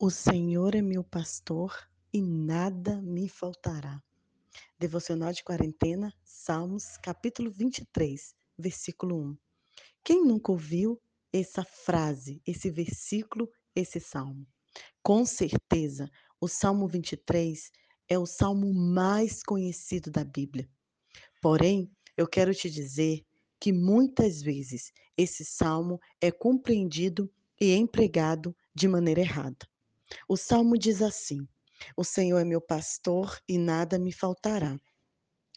O Senhor é meu pastor e nada me faltará. Devocional de quarentena, Salmos, capítulo 23, versículo 1. Quem nunca ouviu essa frase, esse versículo, esse salmo? Com certeza, o Salmo 23 é o salmo mais conhecido da Bíblia. Porém, eu quero te dizer que muitas vezes esse salmo é compreendido e empregado de maneira errada. O salmo diz assim: O Senhor é meu pastor e nada me faltará.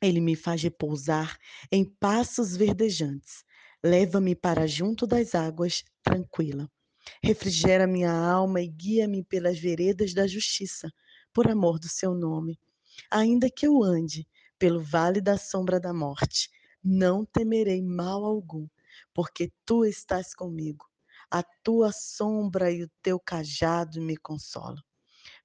Ele me faz repousar em passos verdejantes. Leva-me para junto das águas, tranquila. Refrigera minha alma e guia-me pelas veredas da justiça, por amor do seu nome. Ainda que eu ande pelo vale da sombra da morte, não temerei mal algum, porque tu estás comigo a tua sombra e o teu cajado me consolam.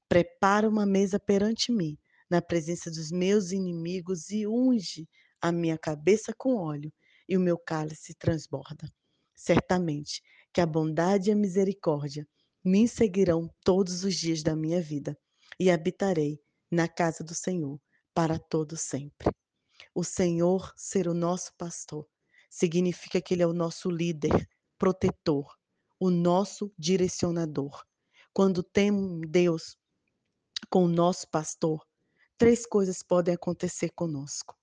Prepara uma mesa perante mim, na presença dos meus inimigos, e unge a minha cabeça com óleo, e o meu cálice transborda. Certamente que a bondade e a misericórdia me seguirão todos os dias da minha vida, e habitarei na casa do Senhor para todo sempre. O Senhor ser o nosso pastor significa que ele é o nosso líder, protetor, o nosso direcionador. Quando temos Deus com o nosso pastor, três coisas podem acontecer conosco.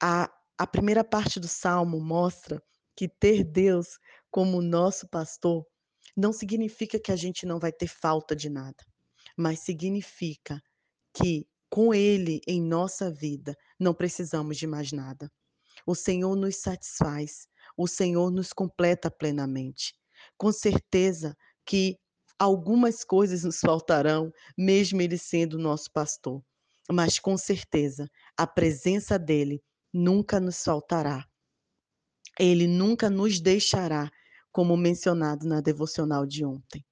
A, a primeira parte do salmo mostra que ter Deus como nosso pastor não significa que a gente não vai ter falta de nada, mas significa que com Ele em nossa vida não precisamos de mais nada. O Senhor nos satisfaz, o Senhor nos completa plenamente. Com certeza que algumas coisas nos faltarão, mesmo Ele sendo nosso pastor, mas com certeza a presença dEle nunca nos faltará. Ele nunca nos deixará, como mencionado na devocional de ontem.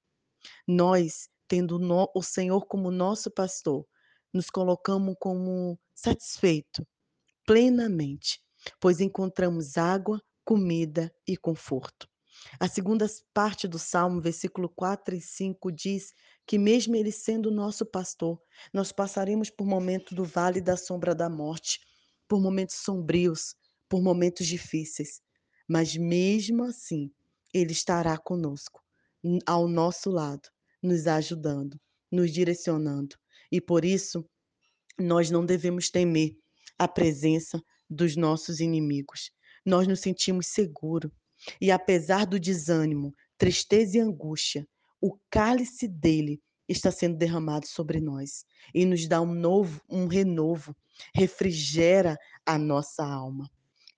Nós, tendo o Senhor como nosso pastor, nos colocamos como satisfeito plenamente, pois encontramos água, comida e conforto. A segunda parte do Salmo, versículo 4 e 5, diz que, mesmo Ele sendo nosso pastor, nós passaremos por momentos do vale da sombra da morte, por momentos sombrios, por momentos difíceis, mas mesmo assim, Ele estará conosco, ao nosso lado, nos ajudando, nos direcionando. E por isso, nós não devemos temer a presença dos nossos inimigos. Nós nos sentimos seguros e apesar do desânimo, tristeza e angústia, o cálice dele está sendo derramado sobre nós e nos dá um novo, um renovo, refrigera a nossa alma.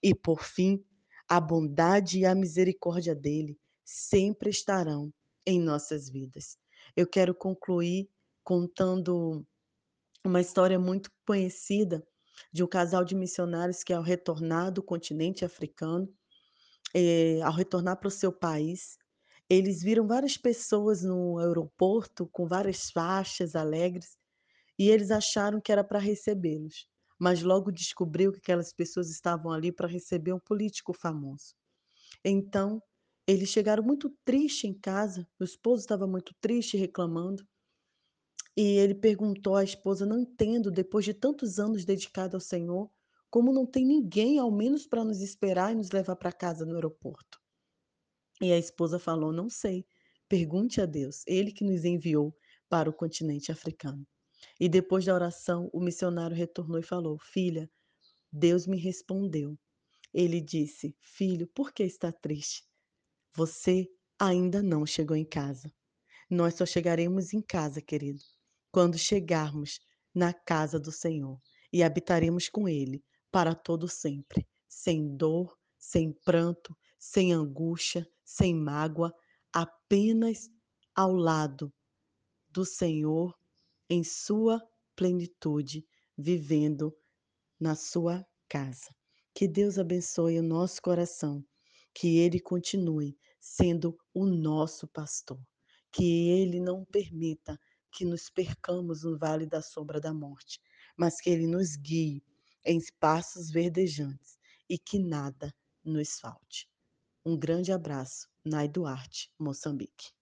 E por fim, a bondade e a misericórdia dele sempre estarão em nossas vidas. Eu quero concluir contando uma história muito conhecida de um casal de missionários que, ao retornar do continente africano, eh, ao retornar para o seu país, eles viram várias pessoas no aeroporto com várias faixas alegres e eles acharam que era para recebê-los, mas logo descobriu que aquelas pessoas estavam ali para receber um político famoso. Então, eles chegaram muito tristes em casa, o esposo estava muito triste, reclamando, e ele perguntou à esposa: Não entendo, depois de tantos anos dedicado ao Senhor, como não tem ninguém, ao menos para nos esperar e nos levar para casa no aeroporto? E a esposa falou: Não sei. Pergunte a Deus, Ele que nos enviou para o continente africano. E depois da oração, o missionário retornou e falou: Filha, Deus me respondeu. Ele disse: Filho, por que está triste? Você ainda não chegou em casa. Nós só chegaremos em casa, querido, quando chegarmos na casa do Senhor e habitaremos com Ele para todo sempre, sem dor, sem pranto, sem angústia, sem mágoa, apenas ao lado do Senhor em sua plenitude, vivendo na sua casa. Que Deus abençoe o nosso coração, que Ele continue sendo o nosso pastor, que Ele não permita que nos percamos no vale da sombra da morte, mas que Ele nos guie em espaços verdejantes e que nada nos falte. Um grande abraço, Nai Duarte, Moçambique.